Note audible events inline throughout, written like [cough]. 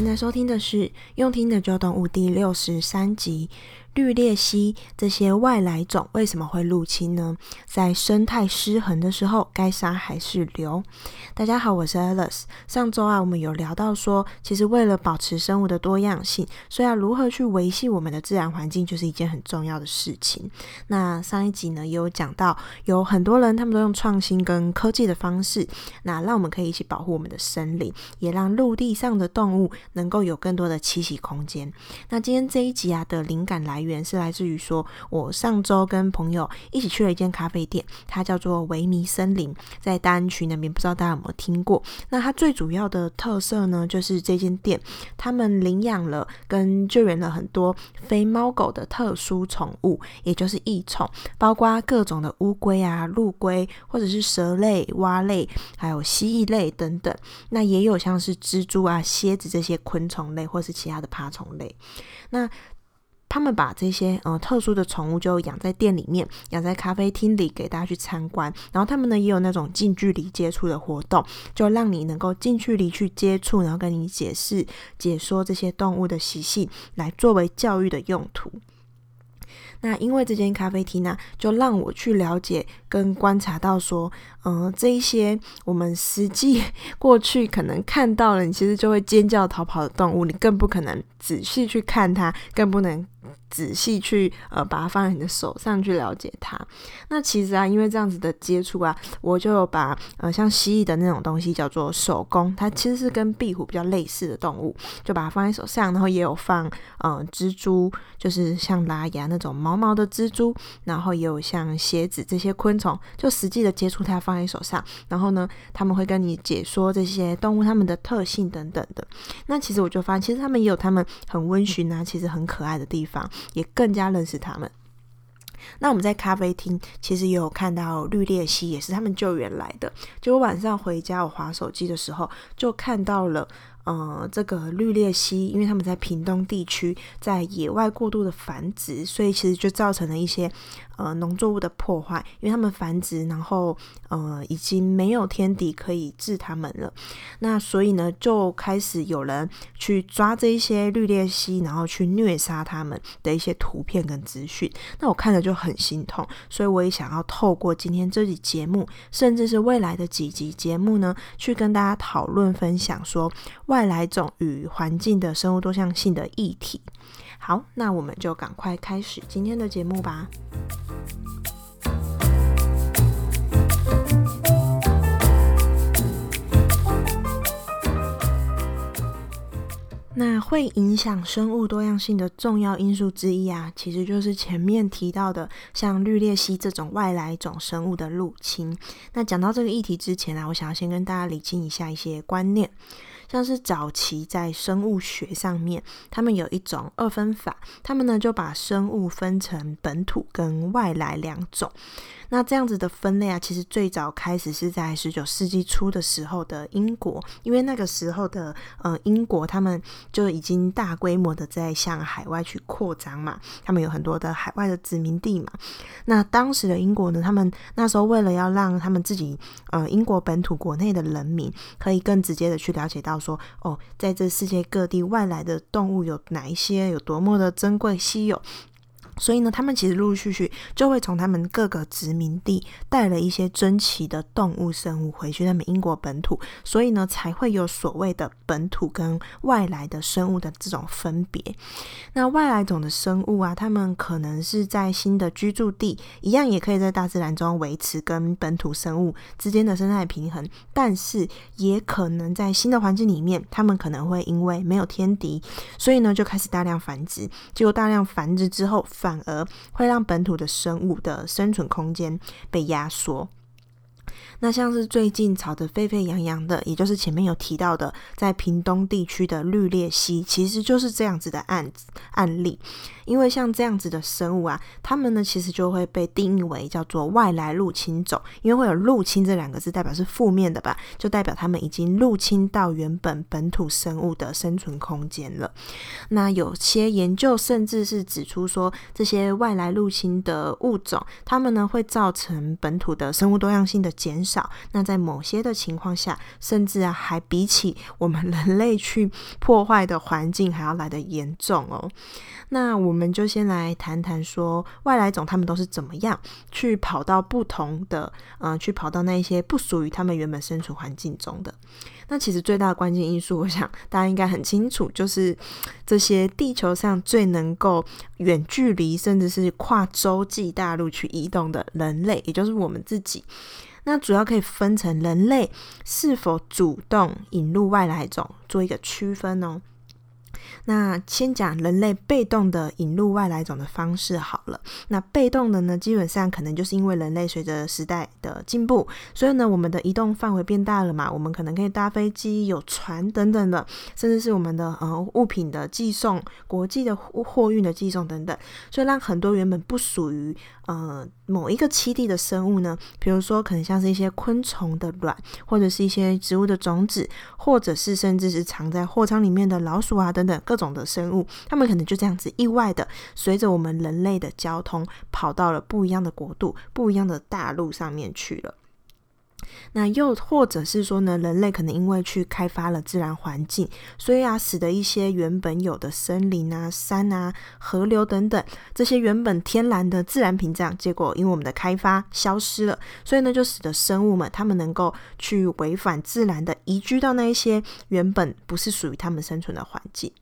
现在收听的是《用听的就懂五》第六十三集。绿鬣蜥这些外来种为什么会入侵呢？在生态失衡的时候，该杀还是留？大家好，我是 Alice。上周啊，我们有聊到说，其实为了保持生物的多样性，所以要如何去维系我们的自然环境，就是一件很重要的事情。那上一集呢，也有讲到，有很多人他们都用创新跟科技的方式，那让我们可以一起保护我们的森林，也让陆地上的动物能够有更多的栖息空间。那今天这一集啊的灵感来源是来自于说，我上周跟朋友一起去了一间咖啡店，它叫做维尼森林，在大安区那边，不知道大家有没有听过？那它最主要的特色呢，就是这间店他们领养了跟救援了很多非猫狗的特殊宠物，也就是异宠，包括各种的乌龟啊、陆龟，或者是蛇类、蛙类，还有蜥蜴类等等。那也有像是蜘蛛啊、蝎子这些昆虫类，或是其他的爬虫类。那他们把这些呃特殊的宠物就养在店里面，养在咖啡厅里给大家去参观。然后他们呢也有那种近距离接触的活动，就让你能够近距离去接触，然后跟你解释、解说这些动物的习性，来作为教育的用途。那因为这间咖啡厅呢、就让我去了解跟观察到说，嗯、呃，这一些我们实际 [laughs] 过去可能看到了，你其实就会尖叫逃跑的动物，你更不可能仔细去看它，更不能。仔细去呃把它放在你的手上去了解它。那其实啊，因为这样子的接触啊，我就有把呃像蜥蜴的那种东西叫做手工，它其实是跟壁虎比较类似的动物，就把它放在手上，然后也有放呃蜘蛛，就是像拉牙那种毛毛的蜘蛛，然后也有像蝎子这些昆虫，就实际的接触它放在手上，然后呢，他们会跟你解说这些动物它们的特性等等的。那其实我就发现，其实他们也有他们很温驯啊，其实很可爱的地方。也更加认识他们。那我们在咖啡厅其实也有看到绿鬣蜥，也是他们救援来的。结果晚上回家，我划手机的时候就看到了。呃，这个绿鬣蜥，因为他们在屏东地区在野外过度的繁殖，所以其实就造成了一些呃农作物的破坏。因为他们繁殖，然后呃已经没有天敌可以治他们了。那所以呢，就开始有人去抓这一些绿鬣蜥，然后去虐杀他们的一些图片跟资讯。那我看了就很心痛，所以我也想要透过今天这集节目，甚至是未来的几集节目呢，去跟大家讨论分享说。外外来种与环境的生物多样性的议题。好，那我们就赶快开始今天的节目吧。那会影响生物多样性的重要因素之一啊，其实就是前面提到的，像绿鬣蜥这种外来种生物的入侵。那讲到这个议题之前啊，我想要先跟大家理清一下一些观念。像是早期在生物学上面，他们有一种二分法，他们呢就把生物分成本土跟外来两种。那这样子的分类啊，其实最早开始是在十九世纪初的时候的英国，因为那个时候的呃英国他们就已经大规模的在向海外去扩张嘛，他们有很多的海外的殖民地嘛。那当时的英国呢，他们那时候为了要让他们自己呃英国本土国内的人民可以更直接的去了解到说，哦，在这世界各地外来的动物有哪一些，有多么的珍贵稀有。所以呢，他们其实陆陆续续就会从他们各个殖民地带了一些珍奇的动物生物回去他们英国本土，所以呢，才会有所谓的本土跟外来的生物的这种分别。那外来种的生物啊，他们可能是在新的居住地，一样也可以在大自然中维持跟本土生物之间的生态平衡，但是也可能在新的环境里面，他们可能会因为没有天敌，所以呢，就开始大量繁殖。结果大量繁殖之后，反反而会让本土的生物的生存空间被压缩。那像是最近吵得沸沸扬扬的，也就是前面有提到的，在屏东地区的绿鬣蜥，其实就是这样子的案子案例。因为像这样子的生物啊，它们呢其实就会被定义为叫做外来入侵种，因为会有入侵这两个字，代表是负面的吧？就代表它们已经入侵到原本本土生物的生存空间了。那有些研究甚至是指出说，这些外来入侵的物种，它们呢会造成本土的生物多样性的减减少。那在某些的情况下，甚至啊还比起我们人类去破坏的环境还要来得严重哦。那我们就先来谈谈说外来种他们都是怎么样去跑到不同的，嗯、呃，去跑到那一些不属于他们原本生存环境中的。那其实最大的关键因素，我想大家应该很清楚，就是这些地球上最能够远距离甚至是跨洲际大陆去移动的人类，也就是我们自己。那主要可以分成人类是否主动引入外来种做一个区分哦。那先讲人类被动的引入外来种的方式好了。那被动的呢，基本上可能就是因为人类随着时代的进步，所以呢，我们的移动范围变大了嘛，我们可能可以搭飞机、有船等等的，甚至是我们的呃物品的寄送、国际的货运的寄送等等，所以让很多原本不属于呃某一个栖地的生物呢，比如说可能像是一些昆虫的卵，或者是一些植物的种子，或者是甚至是藏在货仓里面的老鼠啊等等。各种的生物，他们可能就这样子意外的，随着我们人类的交通，跑到了不一样的国度、不一样的大陆上面去了。那又或者是说呢，人类可能因为去开发了自然环境，所以啊，使得一些原本有的森林啊、山啊、河流等等这些原本天然的自然屏障，结果因为我们的开发消失了，所以呢，就使得生物们他们能够去违反自然的移居到那一些原本不是属于他们生存的环境。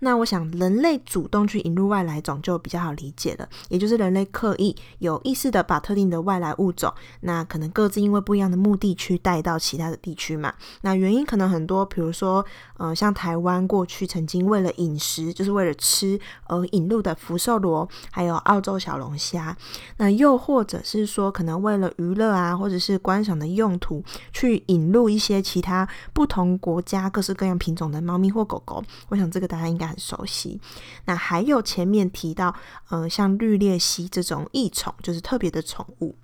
那我想，人类主动去引入外来种就比较好理解了，也就是人类刻意有意识的把特定的外来物种，那可能各自因为不一样的目的去带到其他的地区嘛。那原因可能很多，比如说，呃，像台湾过去曾经为了饮食，就是为了吃而引入的福寿螺，还有澳洲小龙虾。那又或者是说，可能为了娱乐啊，或者是观赏的用途，去引入一些其他不同国家各式各样品种的猫咪或狗狗。我想这个大家应该很熟悉。那还有前面提到，呃，像绿鬣蜥这种异宠，就是特别的宠物。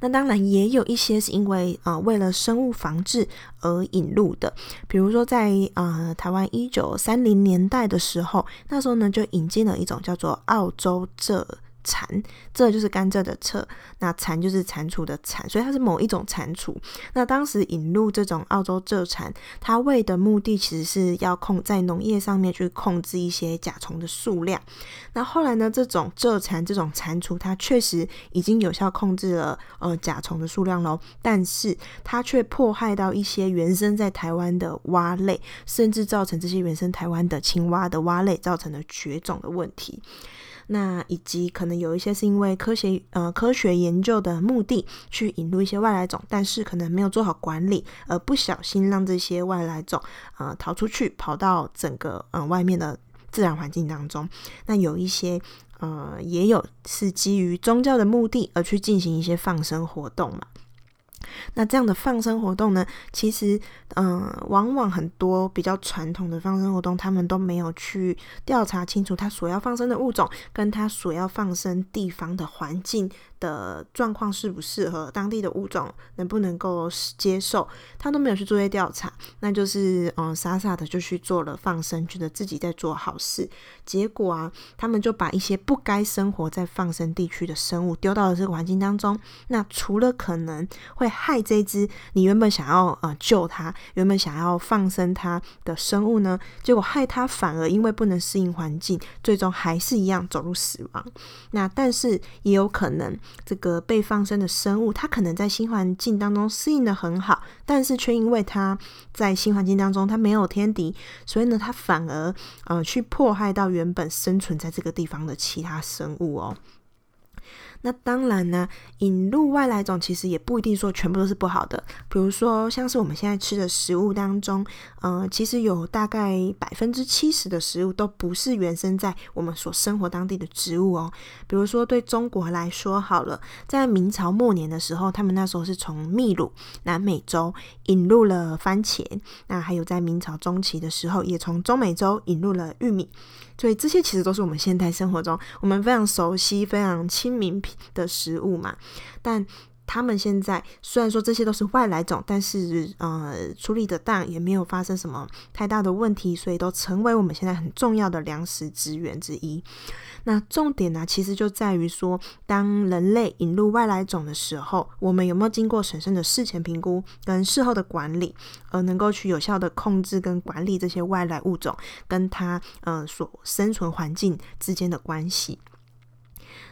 那当然也有一些是因为呃为了生物防治而引入的，比如说在呃台湾一九三零年代的时候，那时候呢就引进了一种叫做澳洲蔗。蚕，这就是甘蔗的蔗，那蟾就是蟾蜍的蟾，所以它是某一种蟾蜍。那当时引入这种澳洲蔗蟾，它为的目的其实是要控在农业上面去控制一些甲虫的数量。那后来呢，这种蔗蟾这种蟾蜍，它确实已经有效控制了呃甲虫的数量喽，但是它却迫害到一些原生在台湾的蛙类，甚至造成这些原生台湾的青蛙的蛙类造成了绝种的问题。那以及可能有一些是因为科学呃科学研究的目的去引入一些外来种，但是可能没有做好管理，而不小心让这些外来种呃逃出去，跑到整个呃外面的自然环境当中。那有一些呃也有是基于宗教的目的而去进行一些放生活动嘛。那这样的放生活动呢，其实，嗯、往往很多比较传统的放生活动，他们都没有去调查清楚他所要放生的物种，跟他所要放生地方的环境的状况适不适合，当地的物种能不能够接受，他都没有去做些调查，那就是，嗯，傻傻的就去做了放生，觉得自己在做好事，结果啊，他们就把一些不该生活在放生地区的生物丢到了这个环境当中，那除了可能会害这只你原本想要呃救它、原本想要放生它的生物呢，结果害它反而因为不能适应环境，最终还是一样走入死亡。那但是也有可能这个被放生的生物，它可能在新环境当中适应的很好，但是却因为它在新环境当中它没有天敌，所以呢，它反而呃去迫害到原本生存在这个地方的其他生物哦。那当然呢，引入外来种其实也不一定说全部都是不好的。比如说，像是我们现在吃的食物当中，呃，其实有大概百分之七十的食物都不是原生在我们所生活当地的植物哦。比如说，对中国来说好了，在明朝末年的时候，他们那时候是从秘鲁、南美洲引入了番茄，那还有在明朝中期的时候，也从中美洲引入了玉米。所以这些其实都是我们现代生活中我们非常熟悉、非常亲民的食物嘛。但他们现在虽然说这些都是外来种，但是呃处理得当，也没有发生什么太大的问题，所以都成为我们现在很重要的粮食资源之一。那重点呢，其实就在于说，当人类引入外来种的时候，我们有没有经过审慎的事前评估跟事后的管理，而能够去有效的控制跟管理这些外来物种跟它呃所生存环境之间的关系。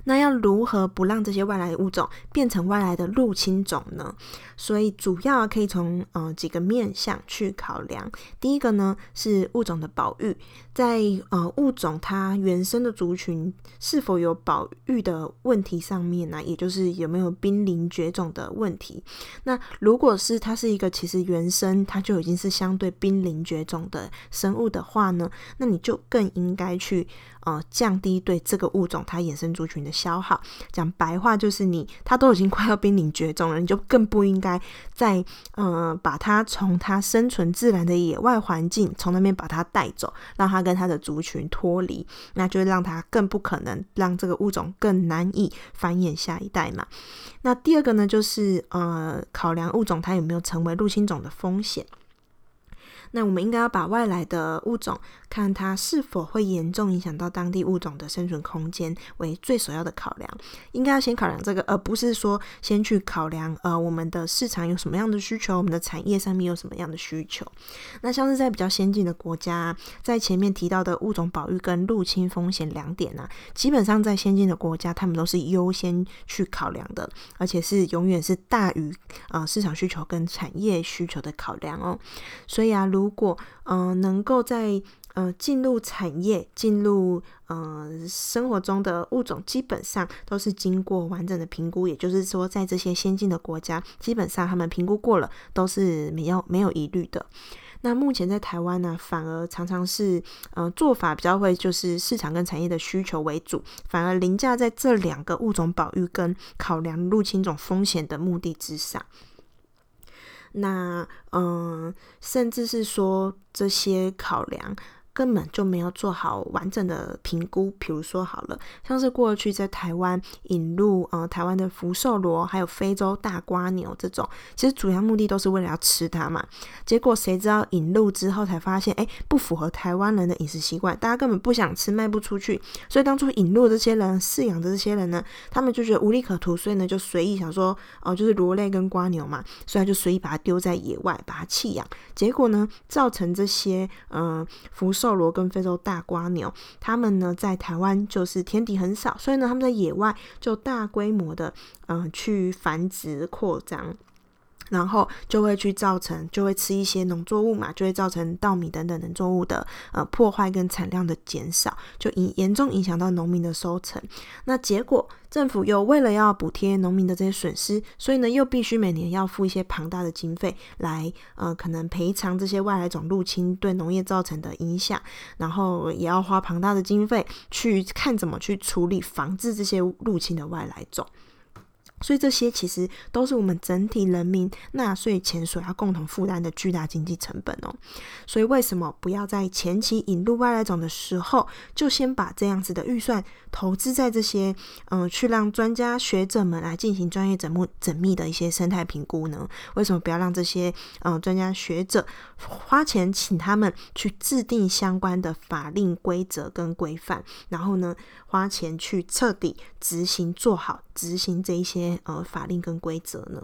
那要如何不让这些外来物种变成外来的入侵种呢？所以主要可以从呃几个面向去考量。第一个呢是物种的保育，在呃物种它原生的族群是否有保育的问题上面呢，也就是有没有濒临绝种的问题。那如果是它是一个其实原生它就已经是相对濒临绝种的生物的话呢，那你就更应该去呃降低对这个物种它衍生族群的消耗。讲白话就是你它都已经快要濒临绝种了，你就更不应该。该在呃，把它从它生存自然的野外环境，从那边把它带走，让它跟它的族群脱离，那就让它更不可能让这个物种更难以繁衍下一代嘛。那第二个呢，就是呃，考量物种它有没有成为入侵种的风险。那我们应该要把外来的物种，看它是否会严重影响到当地物种的生存空间为最首要的考量。应该要先考量这个，而不是说先去考量呃我们的市场有什么样的需求，我们的产业上面有什么样的需求。那像是在比较先进的国家，在前面提到的物种保育跟入侵风险两点呢、啊，基本上在先进的国家，他们都是优先去考量的，而且是永远是大于呃市场需求跟产业需求的考量哦。所以啊，如如果呃能够在呃进入产业、进入呃生活中的物种，基本上都是经过完整的评估，也就是说，在这些先进的国家，基本上他们评估过了，都是没有没有疑虑的。那目前在台湾呢，反而常常是呃做法比较会就是市场跟产业的需求为主，反而凌驾在这两个物种保育跟考量入侵种风险的目的之上。那嗯，甚至是说这些考量。根本就没有做好完整的评估。比如说好了，像是过去在台湾引入呃台湾的福寿螺，还有非洲大瓜牛这种，其实主要目的都是为了要吃它嘛。结果谁知道引入之后才发现，哎，不符合台湾人的饮食习惯，大家根本不想吃，卖不出去。所以当初引入这些人饲养的这些人呢，他们就觉得无利可图，所以呢就随意想说，哦、就是螺类跟瓜牛嘛，所以就随意把它丢在野外，把它弃养。结果呢，造成这些嗯、呃、福斗罗跟非洲大瓜牛，他们呢在台湾就是天敌很少，所以呢他们在野外就大规模的嗯、去繁殖扩张。然后就会去造成，就会吃一些农作物嘛，就会造成稻米等等农作物的呃破坏跟产量的减少，就影严重影响到农民的收成。那结果政府又为了要补贴农民的这些损失，所以呢又必须每年要付一些庞大的经费来呃可能赔偿这些外来种入侵对农业造成的影响，然后也要花庞大的经费去看怎么去处理防治这些入侵的外来种。所以这些其实都是我们整体人民纳税钱所要共同负担的巨大经济成本哦。所以为什么不要在前期引入外来种的时候，就先把这样子的预算投资在这些，嗯、去让专家学者们来进行专业缜密缜密的一些生态评估呢？为什么不要让这些，嗯、专家学者花钱请他们去制定相关的法令规则跟规范，然后呢，花钱去彻底执行做好执行这一些。呃，法令跟规则呢？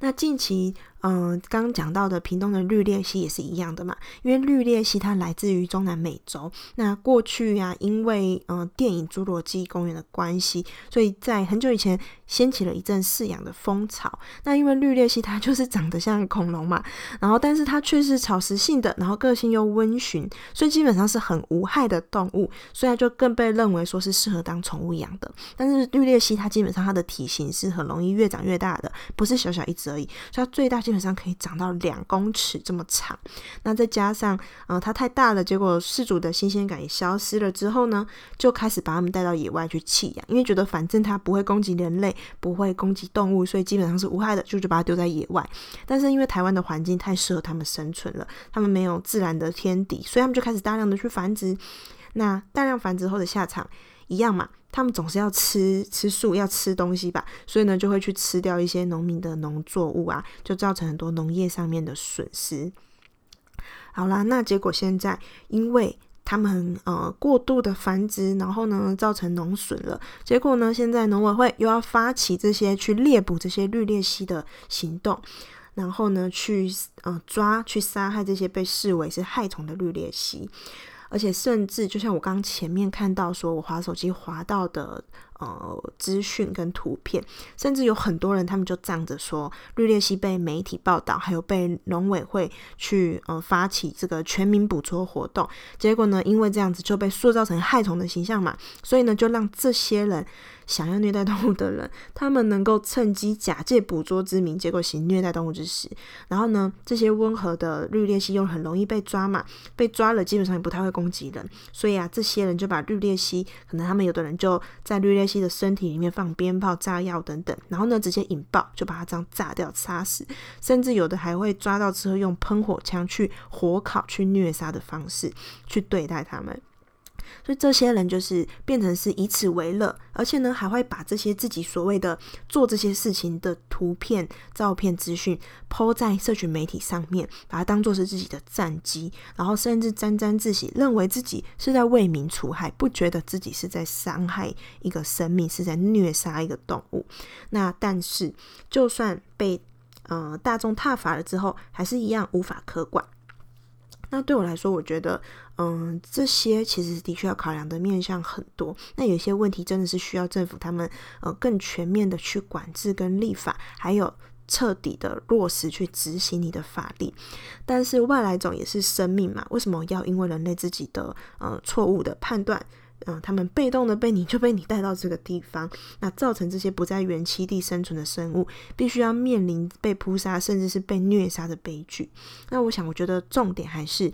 那近期。嗯，刚刚讲到的屏东的绿鬣蜥也是一样的嘛，因为绿鬣蜥它来自于中南美洲。那过去呀、因为嗯电影《侏罗纪公园》的关系，所以在很久以前掀起了一阵饲养的风潮。那因为绿鬣蜥它就是 [laughs] 长得像恐龙嘛，然后但是它却是草食性的，然后个性又温驯，所以基本上是很无害的动物，所以就更被认为说是适合当宠物养的。但是绿鬣蜥它基本上它的体型是很容易越长越大的，不是小小一只而已，所以它最大基基本上可以长到两公尺这么长，那再加上，呃，它太大了，结果饲主的新鲜感也消失了之后呢，就开始把它们带到野外去弃养，因为觉得反正它不会攻击人类，不会攻击动物，所以基本上是无害的，就就把它丢在野外。但是因为台湾的环境太适合它们生存了，它们没有自然的天敌，所以它们就开始大量的去繁殖。那大量繁殖后的下场，一样嘛，他们总是要吃吃素，要吃东西吧，所以呢，就会去吃掉一些农民的农作物啊，就造成很多农业上面的损失。好啦，那结果现在因为他们呃过度的繁殖，然后呢造成农损了，结果呢现在农委会又要发起这些去猎捕这些绿鬣蜥的行动，然后呢去呃抓去杀害这些被视为是害虫的绿鬣蜥。而且甚至就像我刚前面看到说，我滑手机滑到的呃资讯跟图片，甚至有很多人他们就仗着说绿鬣蜥被媒体报道，还有被农委会去呃发起这个全民捕捉活动，结果呢，因为这样子就被塑造成害虫的形象嘛，所以呢，就让这些人。想要虐待动物的人，他们能够趁机假借捕捉之名，结果行虐待动物之实。然后呢，这些温和的绿鬣蜥又很容易被抓嘛，被抓了基本上也不太会攻击人。所以啊，这些人就把绿鬣蜥，可能他们有的人就在绿鬣蜥的身体里面放鞭炮、炸药等等，然后呢，直接引爆，就把它这样炸掉、杀死。甚至有的还会抓到之后用喷火枪去火烤、去虐杀的方式去对待他们。所以这些人就是变成是以此为乐，而且呢还会把这些自己所谓的做这些事情的图片、照片、资讯抛在社群媒体上面，把它当做是自己的战绩，然后甚至沾沾自喜，认为自己是在为民除害，不觉得自己是在伤害一个生命，是在虐杀一个动物。那但是就算被呃大众挞伐了之后，还是一样无法可管。那对我来说，我觉得，嗯，这些其实的确要考量的面向很多。那有些问题真的是需要政府他们呃更全面的去管制跟立法，还有彻底的落实去执行你的法律。但是外来种也是生命嘛，为什么要因为人类自己的呃错误的判断？嗯，他们被动的被你就被你带到这个地方，那造成这些不在原栖地生存的生物，必须要面临被扑杀，甚至是被虐杀的悲剧。那我想，我觉得重点还是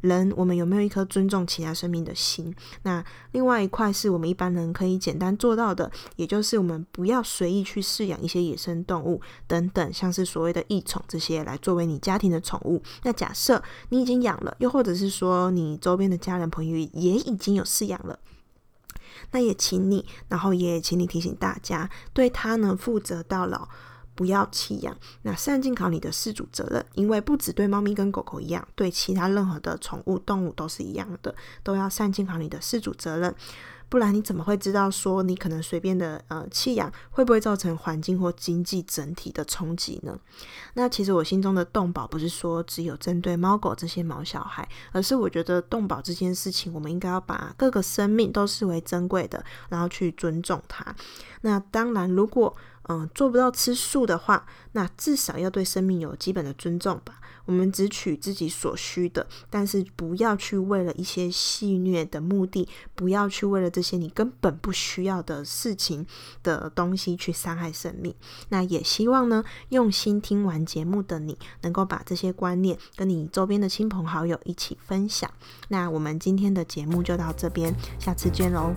人，我们有没有一颗尊重其他生命的心？那另外一块是我们一般人可以简单做到的，也就是我们不要随意去饲养一些野生动物等等，像是所谓的异宠这些来作为你家庭的宠物。那假设你已经养了，又或者是说你周边的家人朋友也已经有饲养了。那也请你，然后也请你提醒大家，对它呢负责到老，不要弃养。那善尽好你的饲主责任，因为不只对猫咪跟狗狗一样，对其他任何的宠物动物都是一样的，都要善尽好你的饲主责任。不然你怎么会知道说你可能随便的呃弃养会不会造成环境或经济整体的冲击呢？那其实我心中的动保不是说只有针对猫狗这些毛小孩，而是我觉得动保这件事情，我们应该要把各个生命都视为珍贵的，然后去尊重它。那当然，如果嗯做不到吃素的话，那至少要对生命有基本的尊重吧。我们只取自己所需的，但是不要去为了一些戏谑的目的，不要去为了这些你根本不需要的事情的东西去伤害生命。那也希望呢，用心听完节目的你，能够把这些观念跟你周边的亲朋好友一起分享。那我们今天的节目就到这边，下次见喽。